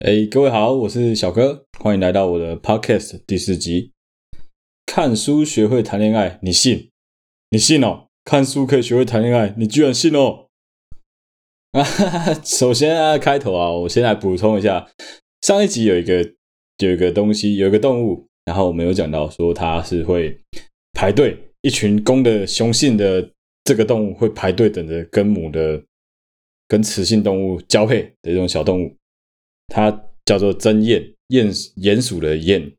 哎，各位好，我是小哥，欢迎来到我的 Podcast 第四集。看书学会谈恋爱，你信？你信哦？看书可以学会谈恋爱，你居然信哦？啊，首先啊，开头啊，我先来补充一下，上一集有一个有一个东西，有一个动物，然后我们有讲到说它是会排队，一群公的雄性的这个动物会排队等着跟母的跟雌性动物交配的这种小动物。它叫做真鼹，鼹鼹鼠的鼹。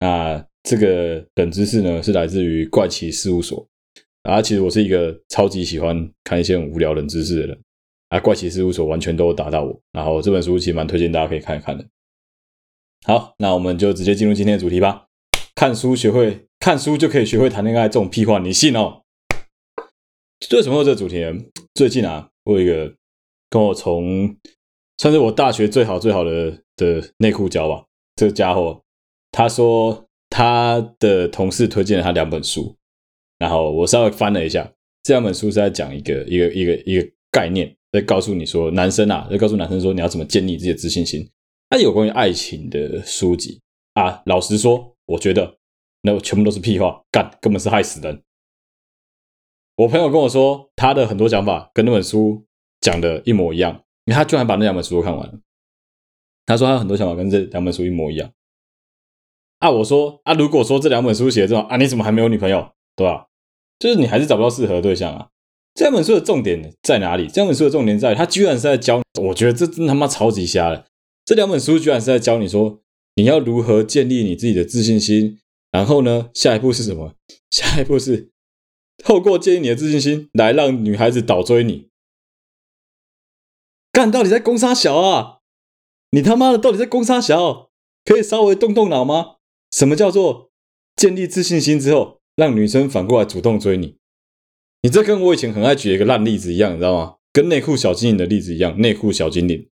那这个冷知识呢，是来自于怪奇事务所。啊，其实我是一个超级喜欢看一些很无聊冷知识的人。啊，怪奇事务所完全都打到我。然后这本书其实蛮推荐大家可以看一看的。好，那我们就直接进入今天的主题吧。看书学会，看书就可以学会谈恋爱，这种屁话你信哦？为什么有这个主题？最近啊，我有一个跟我从算是我大学最好最好的的内裤交吧。这个家伙，他说他的同事推荐了他两本书，然后我稍微翻了一下，这两本书是在讲一个一个一个一个概念，在告诉你说，男生啊，在告诉男生说你要怎么建立自己的自信心。那有关于爱情的书籍啊，老实说，我觉得那全部都是屁话，干，根本是害死人。我朋友跟我说，他的很多想法跟那本书讲的一模一样。他居然把那两本书都看完了。他说他很多想法跟这两本书一模一样。啊，我说啊，如果说这两本书写的这种啊，你怎么还没有女朋友？对吧？就是你还是找不到适合的对象啊。这两本书的重点在哪里？这两本书的重点在，他居然是在教，我觉得这真他妈超级瞎了。这两本书居然是在教你说，你要如何建立你自己的自信心。然后呢，下一步是什么？下一步是透过建立你的自信心来让女孩子倒追你。干，到底在攻杀小啊？你他妈的到底在攻杀小？可以稍微动动脑吗？什么叫做建立自信心之后，让女生反过来主动追你？你这跟我以前很爱举一个烂例子一样，你知道吗？跟内裤小精灵的例子一样，内裤小精灵，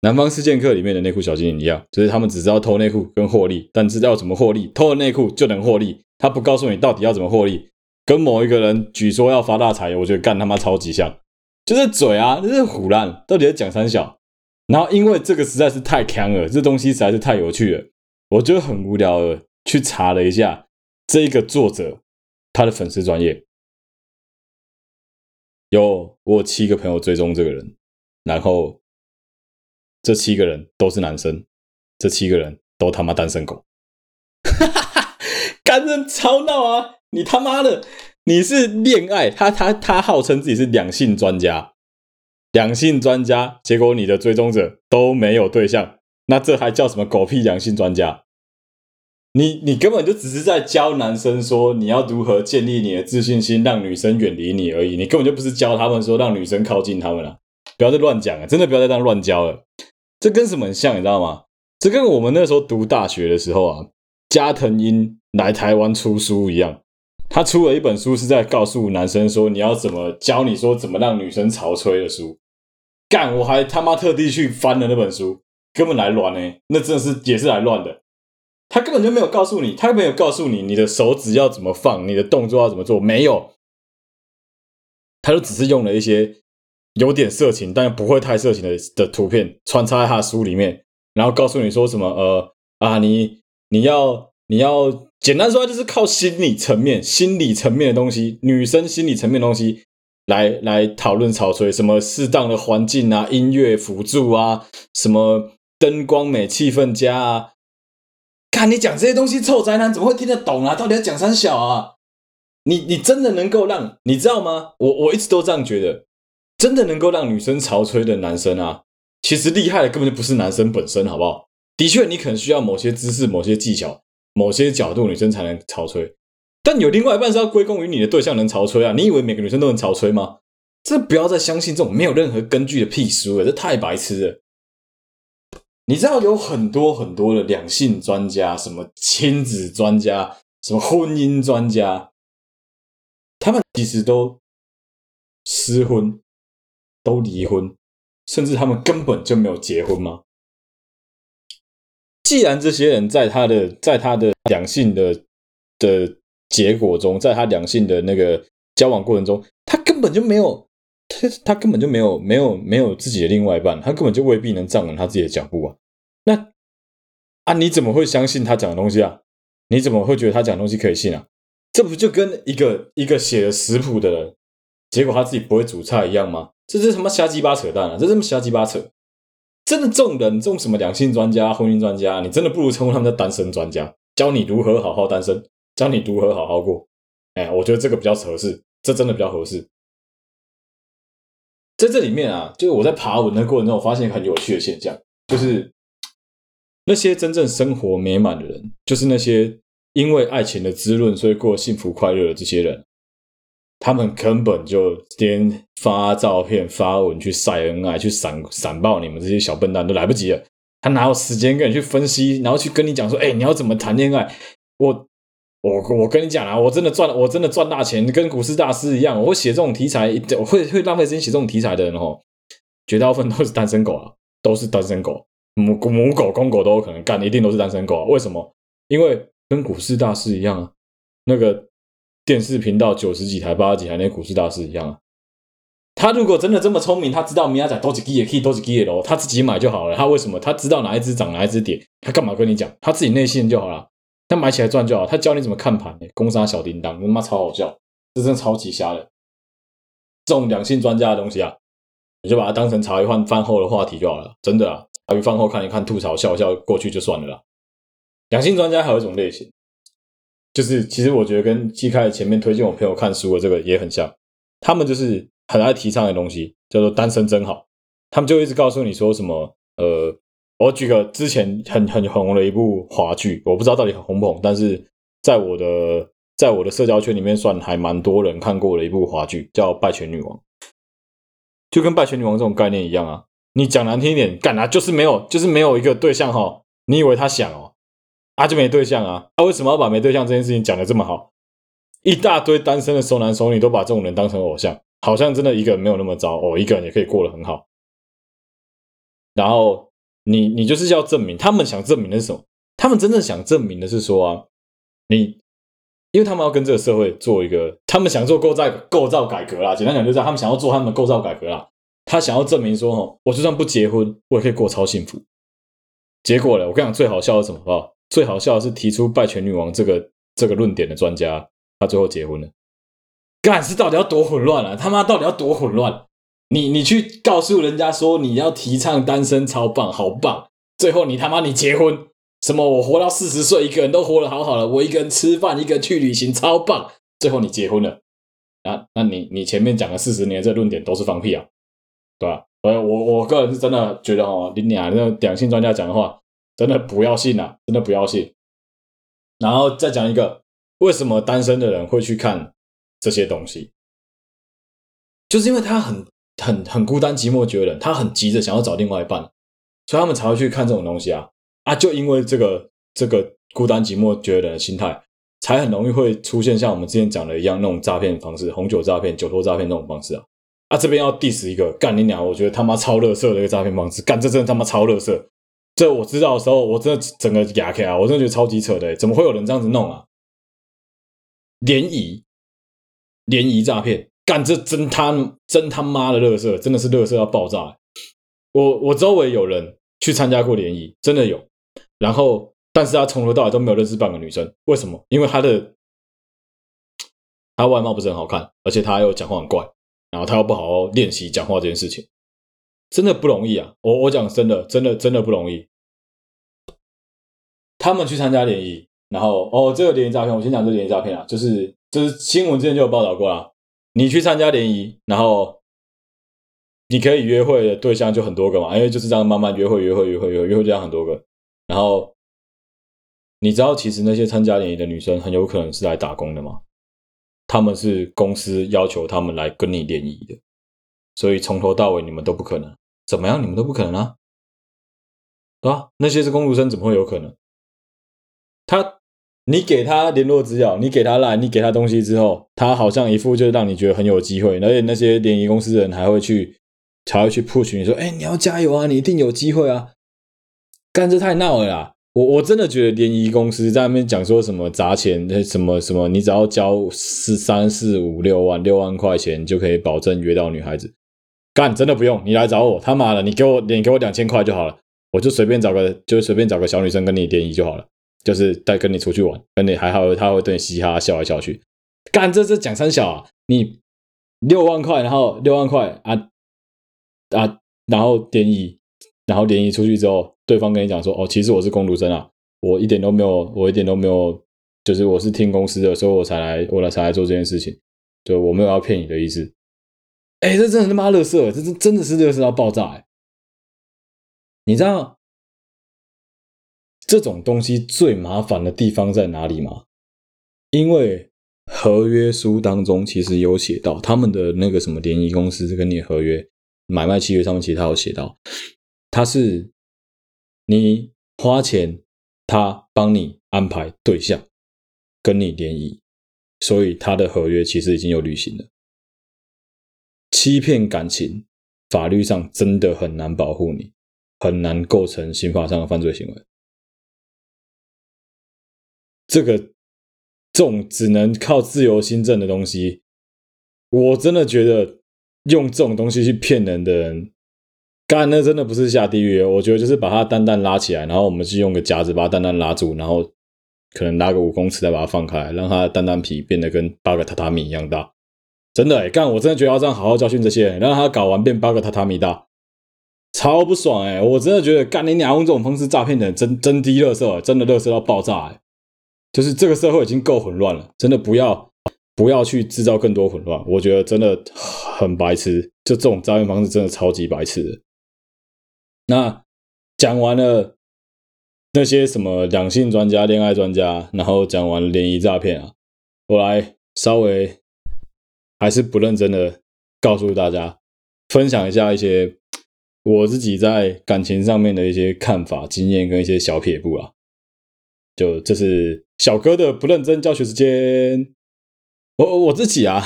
南方四剑客里面的内裤小精灵一样，就是他们只知道偷内裤跟获利，但知道怎么获利，偷了内裤就能获利。他不告诉你到底要怎么获利，跟某一个人举说要发大财，我觉得干他妈超级像。就是嘴啊，就是胡乱，到底在讲三小？然后因为这个实在是太强了，这东西实在是太有趣了，我就很无聊的去查了一下这个作者他的粉丝专业，有我有七个朋友追踪这个人，然后这七个人都是男生，这七个人都他妈单身狗，哈哈哈，干人超闹啊！你他妈的！你是恋爱，他他他号称自己是两性专家，两性专家，结果你的追踪者都没有对象，那这还叫什么狗屁两性专家？你你根本就只是在教男生说你要如何建立你的自信心，让女生远离你而已，你根本就不是教他们说让女生靠近他们了，不要再乱讲了，真的不要再这样乱教了，这跟什么很像，你知道吗？这跟我们那时候读大学的时候啊，加藤鹰来台湾出书一样。他出了一本书，是在告诉男生说你要怎么教你说怎么让女生潮吹的书。干，我还他妈特地去翻了那本书，根本来乱呢，那真的是也是来乱的。他根本就没有告诉你，他没有告诉你你的手指要怎么放，你的动作要怎么做，没有。他就只是用了一些有点色情，但又不会太色情的的图片穿插在他的书里面，然后告诉你说什么呃啊，你你要你要。简单说，就是靠心理层面、心理层面的东西，女生心理层面的东西来来讨论潮吹，什么适当的环境啊、音乐辅助啊、什么灯光美、气氛佳啊。看你讲这些东西，臭宅男怎么会听得懂啊？到底要讲三小啊？你你真的能够让你知道吗？我我一直都这样觉得，真的能够让女生潮吹的男生啊，其实厉害的根本就不是男生本身，好不好？的确，你可能需要某些知识、某些技巧。某些角度女生才能潮吹，但有另外一半是要归功于你的对象能潮吹啊！你以为每个女生都能潮吹吗？这不要再相信这种没有任何根据的屁书了，这太白痴了！你知道有很多很多的两性专家，什么亲子专家，什么婚姻专家，他们其实都失婚，都离婚，甚至他们根本就没有结婚吗？既然这些人在他的在他的两性的的结果中，在他两性的那个交往过程中，他根本就没有他他根本就没有没有没有自己的另外一半，他根本就未必能站稳他自己的脚步啊。那啊，你怎么会相信他讲的东西啊？你怎么会觉得他讲的东西可以信啊？这不就跟一个一个写了食谱的人，结果他自己不会煮菜一样吗？这是什么瞎鸡巴扯淡啊！这是什么瞎鸡巴扯？真的，这种人，这种什么两性专家、婚姻专家，你真的不如称呼他们叫单身专家，教你如何好好单身，教你如何好好过。哎，我觉得这个比较合适，这真的比较合适。在这里面啊，就是我在爬文的过程中，我发现一个很有趣的现象，就是那些真正生活美满的人，就是那些因为爱情的滋润，所以过幸福快乐的这些人。他们根本就连发照片、发文去晒恩爱、去闪闪爆你们这些小笨蛋都来不及了。他哪有时间跟你去分析，然后去跟你讲说：“哎，你要怎么谈恋爱？”我、我、我跟你讲啊，我真的赚，我真的赚大钱，跟股市大师一样。我写这种题材，我会会浪费时间写这种题材的人哦，绝大部分都是单身狗啊，都是单身狗，母母狗、公狗都有可能干，一定都是单身狗啊。为什么？因为跟股市大师一样啊，那个。电视频道九十几台、八十几台，那股市大师一样。他如果真的这么聪明，他知道明仔载多几 G 也可以多几 G 的，他自己买就好了。他为什么？他知道哪一只涨，哪一只跌，他干嘛跟你讲？他自己内心就好了。他买起来赚就好。他教你怎么看盘，攻杀小叮当，他妈超好笑，这真的超级瞎的。这种两性专家的东西啊，你就把它当成茶余饭饭后的话题就好了。真的啊，茶余饭后看一看，吐槽笑笑过去就算了啦。两性专家还有一种类型。就是，其实我觉得跟季开前面推荐我朋友看书的这个也很像，他们就是很爱提倡的东西，叫做单身真好。他们就一直告诉你说什么，呃，我举个之前很很红的一部华剧，我不知道到底很红不红，但是在我的在我的社交圈里面算还蛮多人看过的一部华剧，叫《败犬女王》，就跟《败犬女王》这种概念一样啊。你讲难听一点，干啊，就是没有，就是没有一个对象哈。你以为他想哦？他、就没对象啊？他、啊、为什么要把没对象这件事情讲得这么好？一大堆单身的熟男熟女都把这种人当成偶像，好像真的一个人没有那么糟哦，一个人也可以过得很好。然后你你就是要证明，他们想证明的是什么？他们真正想证明的是说啊，你因为他们要跟这个社会做一个，他们想做构造构造改革啦。简单讲就是，他们想要做他们的构造改革啦。他想要证明说，哦，我就算不结婚，我也可以过超幸福。结果呢，我跟你讲，最好笑的是什么？最好笑的是提出败犬女王这个这个论点的专家，他最后结婚了。干是到底要多混乱啊？他妈到底要多混乱？你你去告诉人家说你要提倡单身超棒好棒，最后你他妈你结婚什么？我活到四十岁，一个人都活得好好的，我一个人吃饭，一个人去旅行，超棒。最后你结婚了啊？那你你前面讲了四十年这论点都是放屁啊？对吧？呃，我我个人是真的觉得哦，你俩那个两性专家讲的话。真的不要信啊！真的不要信。然后再讲一个，为什么单身的人会去看这些东西？就是因为他很、很、很孤单、寂寞、觉得他很急着想要找另外一半，所以他们才会去看这种东西啊！啊，就因为这个、这个孤单、寂寞、觉得的心态，才很容易会出现像我们之前讲的一样那种诈骗方式，红酒诈骗、酒托诈骗那种方式啊！啊，这边要 diss 一个，干你娘！我觉得他妈超乐色的一个诈骗方式，干这真的他妈超乐色。这我知道的时候，我真的整个哑开啊！我真的觉得超级扯的，怎么会有人这样子弄啊？联谊，联谊诈骗，干这真他真他妈的乐色，真的是乐色要爆炸！我我周围有人去参加过联谊，真的有。然后，但是他从头到尾都没有认识半个女生，为什么？因为他的他外貌不是很好看，而且他又讲话很怪，然后他又不好好练习讲话这件事情，真的不容易啊！我我讲真的，真的真的不容易。他们去参加联谊，然后哦，这个联谊诈骗，我先讲这个联谊诈骗啊，就是就是新闻之前就有报道过啊。你去参加联谊，然后你可以约会的对象就很多个嘛，因为就是这样慢慢约会，约会，约会，约会，约会这样很多个。然后你知道，其实那些参加联谊的女生很有可能是来打工的吗？他们是公司要求他们来跟你联谊的，所以从头到尾你们都不可能。怎么样？你们都不可能啊？对吧？那些是工读生，怎么会有可能？他，你给他联络资料，你给他来，你给他东西之后，他好像一副就是让你觉得很有机会，而且那些联谊公司的人还会去，才会去 push 你说，哎，你要加油啊，你一定有机会啊！干这太闹了啦！我我真的觉得联谊公司在那边讲说什么砸钱，那什么什么，你只要交四三四五六万六万块钱就可以保证约到女孩子，干真的不用，你来找我，他妈的，你给我你给我两千块就好了，我就随便找个就随便找个小女生跟你联谊就好了，就是带跟你出去玩，跟你还好，他会对你嘻嘻哈哈笑来笑去。干这这讲三小啊，你六万块，然后六万块啊啊，然后联谊，然后联谊出去之后，对方跟你讲说，哦，其实我是工读生啊，我一点都没有，我一点都没有，就是我是听公司的，所以我才来，我来才来做这件事情，就我没有要骗你的意思。哎，这真的他妈乐色，这真真的是乐色到爆炸哎！你知道这种东西最麻烦的地方在哪里吗？因为合约书当中其实有写到，他们的那个什么联谊公司跟你合约买卖契约上面，其实他有写到，他是你花钱，他帮你安排对象跟你联谊，所以他的合约其实已经有履行了。欺骗感情，法律上真的很难保护你，很难构成刑法上的犯罪行为。这个这种只能靠自由心证的东西，我真的觉得用这种东西去骗人的人，干那真的不是下地狱。我觉得就是把他蛋蛋拉起来，然后我们去用个夹子把蛋蛋拉住，然后可能拉个五公尺再把它放开，让他的蛋蛋皮变得跟八个榻榻米一样大。真的哎，干！我真的觉得要这样好好教训这些人，让他搞完变八个榻榻米大，超不爽哎！我真的觉得干你娘用这种方式诈骗人真真低垃圾，真的垃圾到爆炸哎！就是这个社会已经够混乱了，真的不要不要去制造更多混乱，我觉得真的很白痴，就这种诈骗方式真的超级白痴。那讲完了那些什么两性专家、恋爱专家，然后讲完了联谊诈骗啊，我来稍微。还是不认真的告诉大家，分享一下一些我自己在感情上面的一些看法、经验跟一些小撇步啊。就这是小哥的不认真教学时间。我我自己啊，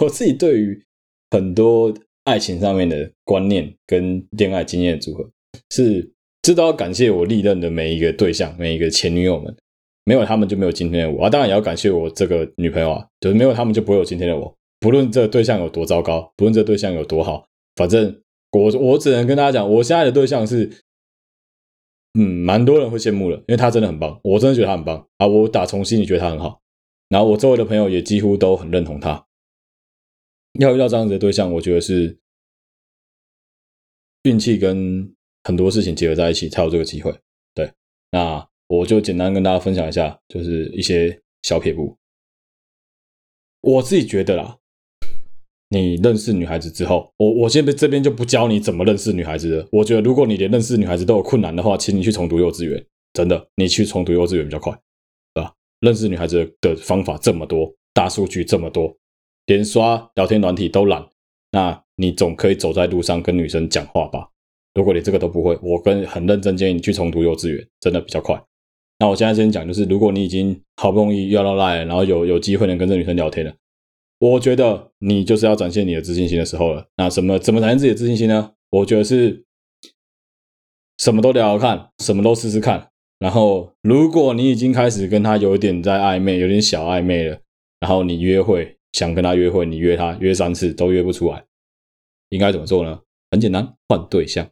我自己对于很多爱情上面的观念跟恋爱经验组合，是知道要感谢我历任的每一个对象、每一个前女友们，没有他们就没有今天的我啊。当然也要感谢我这个女朋友啊，就是没有他们就不会有今天的我。不论这个对象有多糟糕，不论这个对象有多好，反正我我只能跟大家讲，我现在的对象是，嗯，蛮多人会羡慕的，因为他真的很棒，我真的觉得他很棒啊，我打从心里觉得他很好，然后我周围的朋友也几乎都很认同他。要遇到这样子的对象，我觉得是运气跟很多事情结合在一起才有这个机会。对，那我就简单跟大家分享一下，就是一些小撇步，我自己觉得啦。你认识女孩子之后，我我现在这边就不教你怎么认识女孩子了。我觉得如果你连认识女孩子都有困难的话，请你去重读幼稚园，真的，你去重读幼稚园比较快，对吧？认识女孩子的方法这么多，大数据这么多，连刷聊天软体都懒，那你总可以走在路上跟女生讲话吧？如果你这个都不会，我跟很认真建议你去重读幼稚园，真的比较快。那我现在先讲，就是如果你已经好不容易要到赖，然后有有机会能跟这女生聊天了。我觉得你就是要展现你的自信心的时候了。那什么怎么展现自己的自信心呢？我觉得是什么都聊聊看，什么都试试看。然后，如果你已经开始跟他有点在暧昧，有点小暧昧了，然后你约会想跟他约会，你约他约三次都约不出来，应该怎么做呢？很简单，换对象。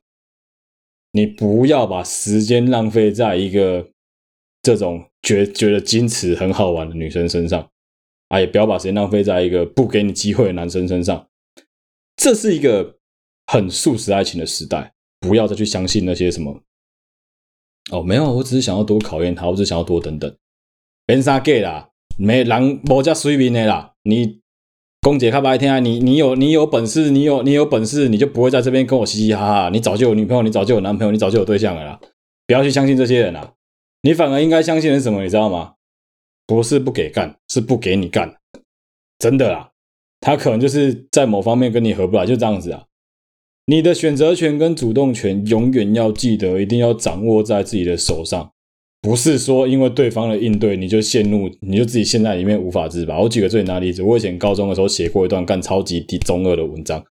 你不要把时间浪费在一个这种觉觉得矜持很好玩的女生身上。啊，也不要把时间浪费在一个不给你机会的男生身上。这是一个很速食爱情的时代，不要再去相信那些什么。哦，没有，我只是想要多考验他，我只是想要多等等。别啥给啦，没人无这水平的啦。你公姐开白天啊，你你有你有本事，你有你有本事，你就不会在这边跟我嘻嘻哈哈。你早就有女朋友，你早就有男朋友，你早就有对象了啦。不要去相信这些人啦，你反而应该相信的是什么？你知道吗？不是不给干，是不给你干，真的啦。他可能就是在某方面跟你合不来，就这样子啊。你的选择权跟主动权永远要记得，一定要掌握在自己的手上。不是说因为对方的应对你就陷入，你就自己陷在里面无法自拔。我举个最简单的例子，我以前高中的时候写过一段干超级低中二的文章，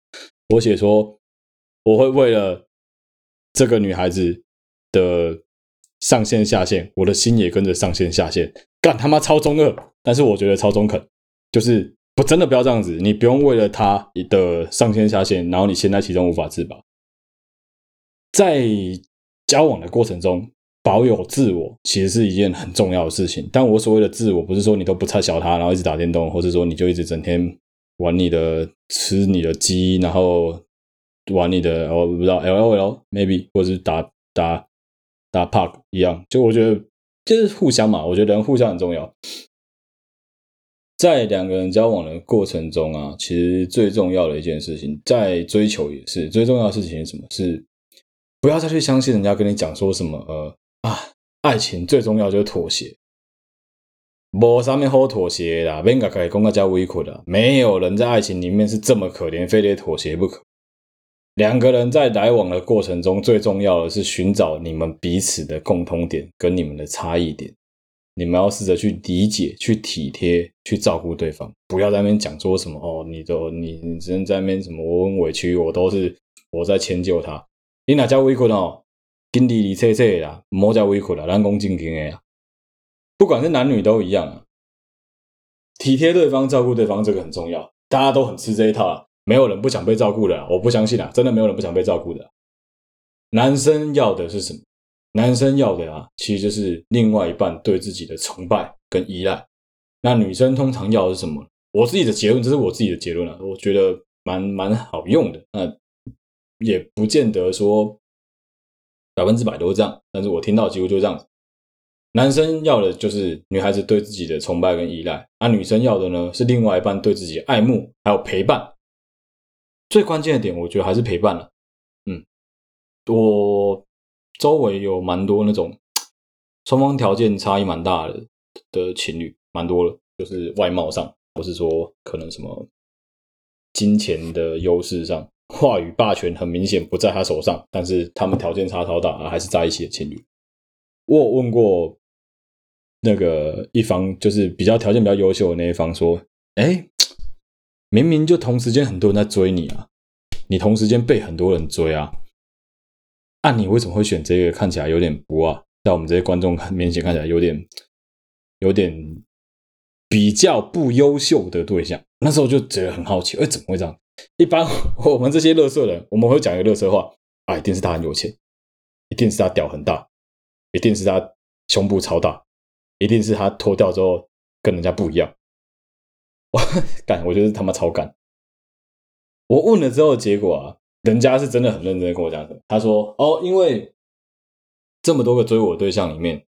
我写说我会为了这个女孩子的上线下线，我的心也跟着上线下线。干他妈超中二，但是我觉得超中肯，就是不真的不要这样子，你不用为了他的上线下线，然后你陷在其中无法自拔。在交往的过程中，保有自我其实是一件很重要的事情。但我所谓的自我，不是说你都不差小他，然后一直打电动，或者说你就一直整天玩你的、吃你的鸡，然后玩你的，我不知道 L O L maybe，或者是打打打 Park 一样。就我觉得就是互相嘛，我觉得人互相很重要。在两个人交往的过程中啊，其实最重要的一件事情，在追求也是最重要的事情是什么？是不要再去相信人家跟你讲说什么呃啊，爱情最重要就是妥协，没啥么好妥协啦，别个可以公个加委屈的，没有人在爱情里面是这么可怜，非得妥协不可。两个人在来往的过程中，最重要的是寻找你们彼此的共通点跟你们的差异点，你们要试着去理解、去体贴、去照顾对方，不要在那边讲说什么哦，你都你你只能在那边什么我很委屈，我都是我在迁就他。你哪叫委屈哦？跟你你切切啦，莫叫委屈啦，咱讲正经的呀。不管是男女都一样啊，体贴对方、照顾对方，这个很重要。大家都很吃这一套啊，没有人不想被照顾的，我不相信啊，真的没有人不想被照顾的。男生要的是什么？男生要的啊，其实就是另外一半对自己的崇拜跟依赖。那女生通常要的是什么？我自己的结论，这是我自己的结论啊，我觉得蛮蛮好用的。那。也不见得说百分之百都是这样，但是我听到几乎就是这样子。男生要的就是女孩子对自己的崇拜跟依赖，而、啊、女生要的呢是另外一半对自己的爱慕还有陪伴。最关键的点，我觉得还是陪伴了。嗯，我周围有蛮多那种双方条件差异蛮大的的情侣，蛮多了，就是外貌上，或是说可能什么金钱的优势上。话语霸权很明显不在他手上，但是他们条件差超大，还是在一起的情侣。我有问过那个一方，就是比较条件比较优秀的那一方，说：“哎，明明就同时间很多人在追你啊，你同时间被很多人追啊，按你为什么会选这个？看起来有点不啊，在我们这些观众面前看起来有点有点比较不优秀的对象。那时候就觉得很好奇，哎，怎么会这样？”一般我们这些乐色人，我们会讲一个乐色话啊，一定是他很有钱，一定是他屌很大，一定是他胸部超大，一定是他脱掉之后跟人家不一样。我干，我觉得他妈超干。我问了之后，结果啊，人家是真的很认真的跟我讲的。他说：“哦，因为这么多个追我对象里面，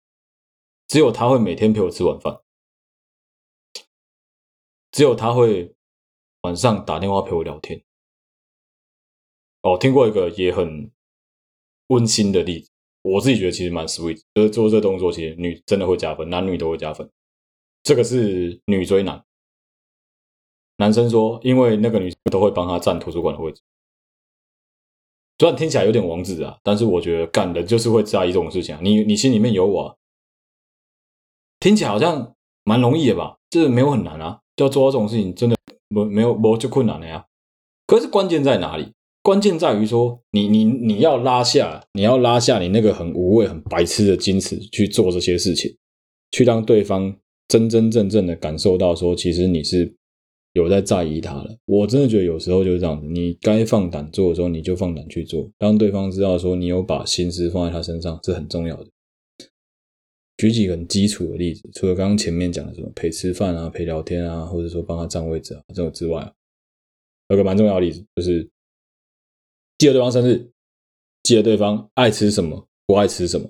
只有他会每天陪我吃晚饭，只有他会。”晚上打电话陪我聊天，哦，听过一个也很温馨的例子，我自己觉得其实蛮 sweet，就是做这个动作其实女真的会加分，男女都会加分。这个是女追男，男生说，因为那个女生都会帮他占图书馆的位置，虽然听起来有点王子啊，但是我觉得干的就是会在意这种事情啊。你你心里面有我啊，听起来好像蛮容易的吧？这没有很难啊，就要做到这种事情，真的。没没有没就困难了呀，可是关键在哪里？关键在于说你你你要拉下，你要拉下你那个很无谓、很白痴的矜持去做这些事情，去让对方真真正正的感受到说，其实你是有在在意他了。我真的觉得有时候就是这样子，你该放胆做的时候，你就放胆去做，让对方知道说你有把心思放在他身上，是很重要的。举几个很基础的例子，除了刚刚前面讲的什么陪吃饭啊、陪聊天啊，或者说帮他占位置啊这种之外，有个蛮重要的例子，就是记得对方生日，记得对方爱吃什么、不爱吃什么，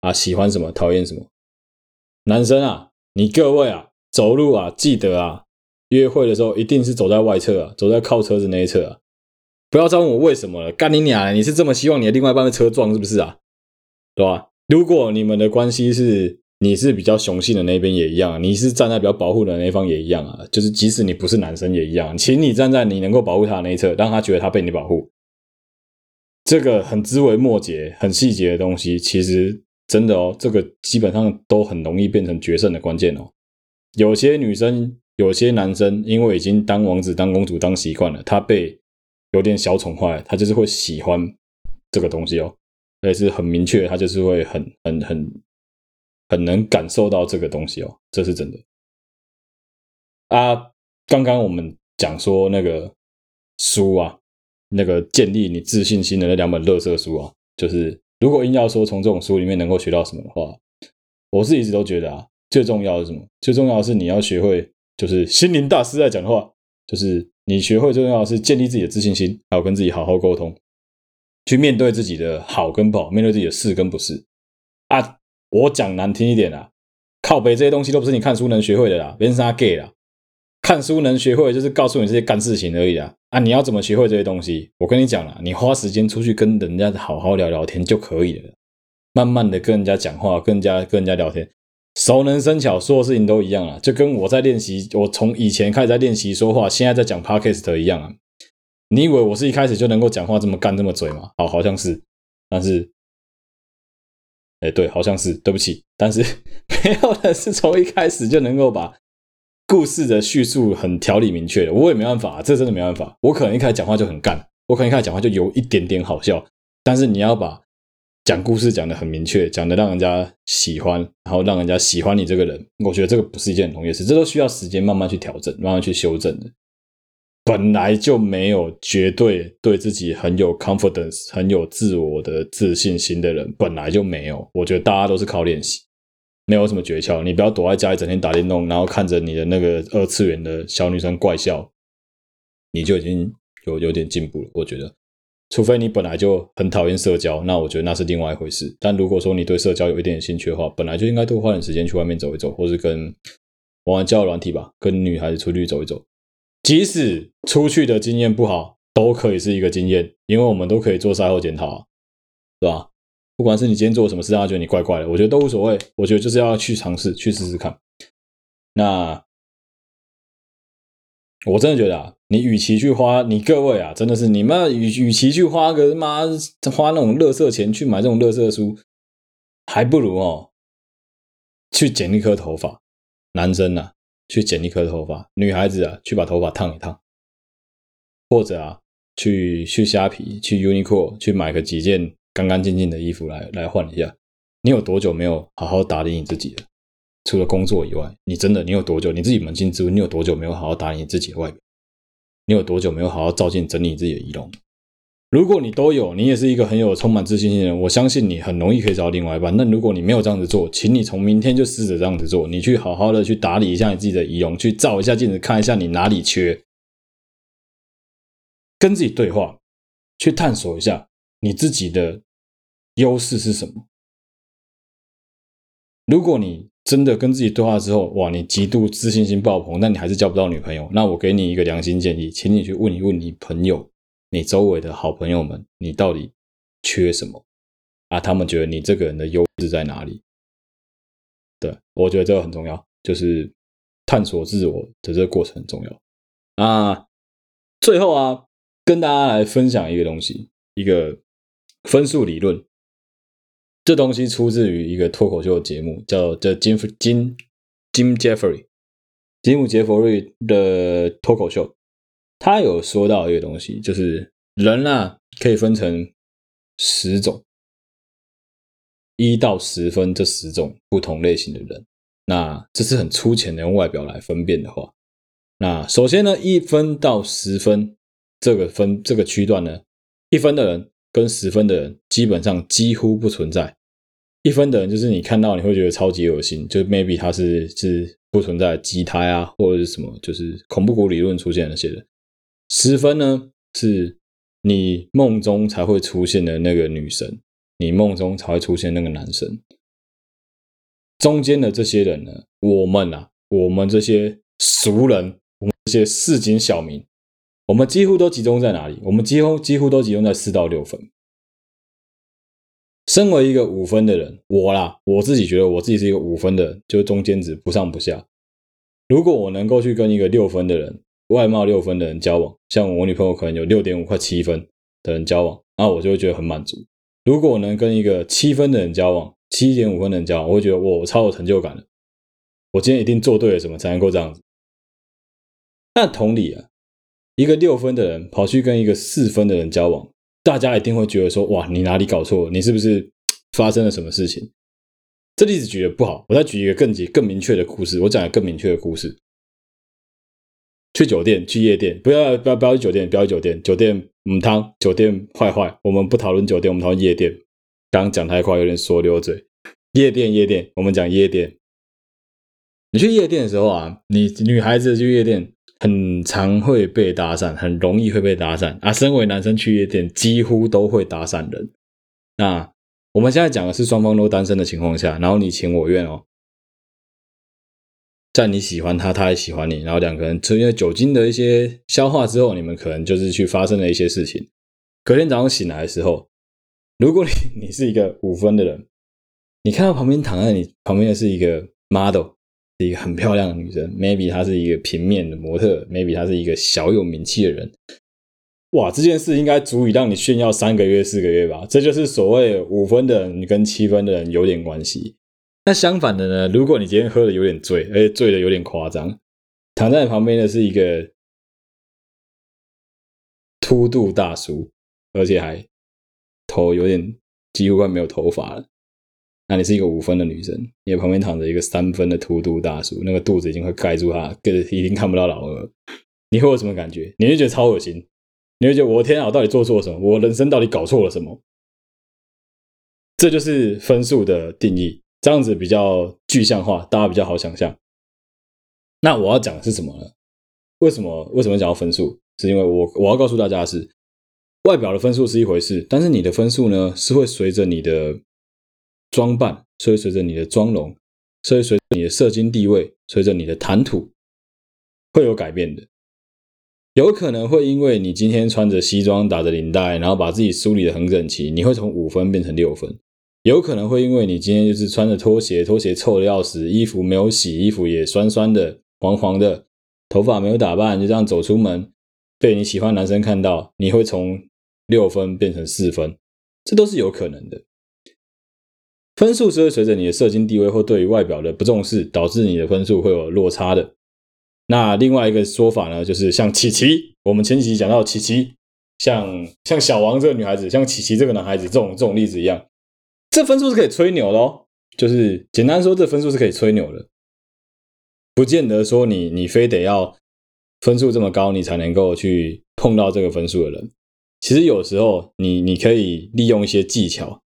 啊，喜欢什么、讨厌什么。男生啊，你各位啊，走路啊，记得啊，约会的时候一定是走在外侧啊，走在靠车子那一侧啊，不要再问我为什么了，干你娘！你是这么希望你的另外一半被车撞是不是啊？对吧？如果你们的关系是你是比较雄性的那边也一样，你是站在比较保护的那一方也一样啊，就是即使你不是男生也一样，请你站在你能够保护他的那一侧，让他觉得他被你保护。这个很枝微末节、很细节的东西，其实真的哦，这个基本上都很容易变成决胜的关键哦。有些女生、有些男生，因为已经当王子、当公主当习惯了，他被有点小宠坏，他就是会喜欢这个东西哦。也是很明确，他就是会很很很很能感受到这个东西哦，这是真的啊。刚刚我们讲说那个书啊，那个建立你自信心的那两本乐色书啊，就是如果硬要说从这种书里面能够学到什么的话，我是一直都觉得啊，最重要是什么？最重要的是你要学会，就是心灵大师在讲的话，就是你学会最重要的是建立自己的自信心，还有跟自己好好沟通，去面对自己的好跟不好，面对自己的是跟不是啊。我讲难听一点啊，靠北这些东西都不是你看书能学会的啦，别人是他 gay 啦。看书能学会就是告诉你这些干事情而已啊！啊，你要怎么学会这些东西？我跟你讲了，你花时间出去跟人家好好聊聊天就可以了。慢慢的跟人家讲话，跟人家跟人家聊天，熟能生巧，所有事情都一样啊。就跟我在练习，我从以前开始在练习说话，现在在讲 podcast 一样啊。你以为我是一开始就能够讲话这么干这么嘴吗？好，好像是，但是，哎，对，好像是，对不起，但是 没有的是从一开始就能够把。故事的叙述很条理明确的，我也没办法，这真的没办法。我可能一开始讲话就很干，我可能一开始讲话就有一点点好笑，但是你要把讲故事讲得很明确，讲得让人家喜欢，然后让人家喜欢你这个人，我觉得这个不是一件很容易事，这都需要时间慢慢去调整，慢慢去修正的。本来就没有绝对对自己很有 confidence、很有自我的自信心的人，本来就没有。我觉得大家都是靠练习。没有什么诀窍，你不要躲在家里整天打电动，然后看着你的那个二次元的小女生怪笑，你就已经有有点进步了。我觉得，除非你本来就很讨厌社交，那我觉得那是另外一回事。但如果说你对社交有一点兴趣的话，本来就应该多花点时间去外面走一走，或是跟玩玩交友软体吧，跟女孩子出去走一走。即使出去的经验不好，都可以是一个经验，因为我们都可以做赛后检讨啊，是吧？不管是你今天做什么事，让他觉得你怪怪的，我觉得都无所谓。我觉得就是要去尝试，去试试看。那我真的觉得啊，你与其去花，你各位啊，真的是你们与与其去花个妈花那种垃圾钱去买这种垃圾书，还不如哦去剪一颗头发。男生啊，去剪一颗头发；女孩子啊，去把头发烫一烫。或者啊，去去虾皮、去 Uniqlo 去买个几件。干干净净的衣服来来换一下，你有多久没有好好打理你自己了？除了工作以外，你真的你有多久？你自己扪心自问，你有多久没有好好打理你自己的外表？你有多久没有好好照镜整理自己的仪容？如果你都有，你也是一个很有充满自信心的人，我相信你很容易可以找到另外一半。那如果你没有这样子做，请你从明天就试着这样子做，你去好好的去打理一下你自己的仪容，去照一下镜子，看一下你哪里缺，跟自己对话，去探索一下。你自己的优势是什么？如果你真的跟自己对话之后，哇，你极度自信心爆棚，但你还是交不到女朋友，那我给你一个良心建议，请你去问一问你朋友，你周围的好朋友们，你到底缺什么？啊，他们觉得你这个人的优势在哪里？对，我觉得这个很重要，就是探索自我的这个过程很重要。啊，最后啊，跟大家来分享一个东西，一个。分数理论，这东西出自于一个脱口秀节目，叫叫金金金杰弗瑞，吉姆杰弗瑞的脱口秀，他有说到一个东西，就是人啊可以分成十种，一到十分这十种不同类型的人，那这是很粗浅的用外表来分辨的话，那首先呢，一分到十分这个分这个区段呢，一分的人。跟十分的人基本上几乎不存在，一分的人就是你看到你会觉得超级恶心，就 maybe 他是是不存在畸胎啊，或者是什么，就是恐怖谷理论出现那些人。十分呢，是你梦中才会出现的那个女神，你梦中才会出现那个男神。中间的这些人呢，我们啊，我们这些俗人，我们这些市井小民。我们几乎都集中在哪里？我们几乎几乎都集中在四到六分。身为一个五分的人，我啦，我自己觉得我自己是一个五分的人，就是中间值不上不下。如果我能够去跟一个六分的人，外貌六分的人交往，像我女朋友可能有六点五快七分的人交往，那我就会觉得很满足。如果我能跟一个七分的人交往，七点五分的人交往，我会觉得我超有成就感的。我今天一定做对了什么才能够这样子。那同理啊。一个六分的人跑去跟一个四分的人交往，大家一定会觉得说：“哇，你哪里搞错？你是不是发生了什么事情？”这例子举得不好，我再举一个更更明确的故事。我讲一个更明确的故事。去酒店，去夜店，不要不要不要去酒店，不要去酒店，酒店母汤，酒店坏坏，我们不讨论酒店，我们讨论夜店。刚刚讲太快，有点说溜嘴。夜店，夜店，我们讲夜店。你去夜店的时候啊，你女孩子去夜店很常会被搭讪，很容易会被搭讪啊。身为男生去夜店，几乎都会搭讪人。那我们现在讲的是双方都单身的情况下，然后你情我愿哦。在你喜欢他，他也喜欢你，然后两个人因为酒精的一些消化之后，你们可能就是去发生了一些事情。隔天早上醒来的时候，如果你你是一个五分的人，你看到旁边躺在你旁边的是一个 model，是一个很漂亮的女生，maybe 她是一个平面的模特，maybe 她是一个小有名气的人，哇，这件事应该足以让你炫耀三个月四个月吧？这就是所谓五分的人跟七分的人有点关系。那相反的呢？如果你今天喝的有点醉，而且醉的有点夸张，躺在你旁边的是一个秃度大叔，而且还头有点几乎快没有头发了。那你是一个五分的女生，你旁边躺着一个三分的秃度大叔，那个肚子已经快盖住他，个已经看不到老二。你会有什么感觉？你会觉得超恶心？你会觉得我的天啊，我到底做错了什么？我人生到底搞错了什么？这就是分数的定义。这样子比较具象化，大家比较好想象。那我要讲的是什么呢？为什么为什么讲到分数？是因为我我要告诉大家的是，外表的分数是一回事，但是你的分数呢，是会随着你的装扮，所以随着你的妆容，所以随着你的社经地位，随着你的谈吐，会有改变的。有可能会因为你今天穿着西装，打着领带，然后把自己梳理得很整齐，你会从五分变成六分。有可能会因为你今天就是穿着拖鞋，拖鞋臭的要死，衣服没有洗，衣服也酸酸的、黄黄的，头发没有打扮，就这样走出门，被你喜欢男生看到，你会从六分变成四分，这都是有可能的。分数是会随着你的社经地位或对于外表的不重视，导致你的分数会有落差的。那另外一个说法呢，就是像琪琪，我们前几集讲到琪琪，像像小王这个女孩子，像琪琪这个男孩子，这种这种例子一样。这分数是可以吹牛的哦，就是简单说，这分数是可以吹牛的，不见得说你你非得要分数这么高，你才能够去碰到这个分数的人。其实有时候你你可以利用一些技巧，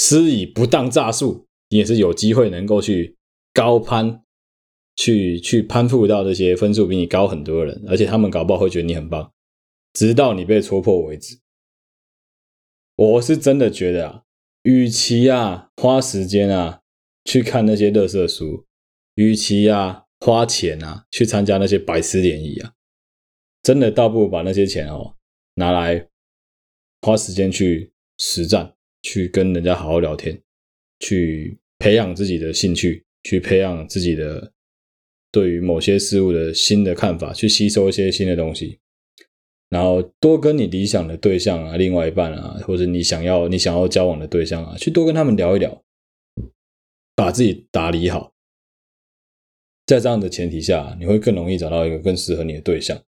施以不当诈术，你也是有机会能够去高攀，去去攀附到这些分数比你高很多的人，而且他们搞不好会觉得你很棒，直到你被戳破为止。我是真的觉得啊。与其啊花时间啊去看那些垃圾书，与其啊花钱啊去参加那些白痴联谊啊，真的倒不如把那些钱哦拿来花时间去实战，去跟人家好好聊天，去培养自己的兴趣，去培养自己的对于某些事物的新的看法，去吸收一些新的东西。然后多跟你理想的对象啊，另外一半啊，或者你想要你想要交往的对象啊，去多跟他们聊一聊，把自己打理好。在这样的前提下，你会更容易找到一个更适合你的对象。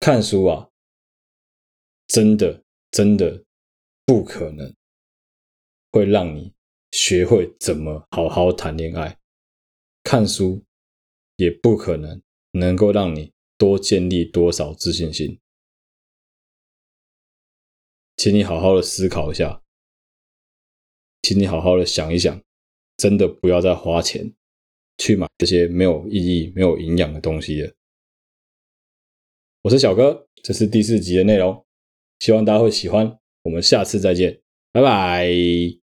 看书啊，真的真的不可能会让你学会怎么好好谈恋爱，看书也不可能能够让你。多建立多少自信心？请你好好的思考一下，请你好好的想一想，真的不要再花钱去买这些没有意义、没有营养的东西了。我是小哥，这是第四集的内容，希望大家会喜欢。我们下次再见，拜拜。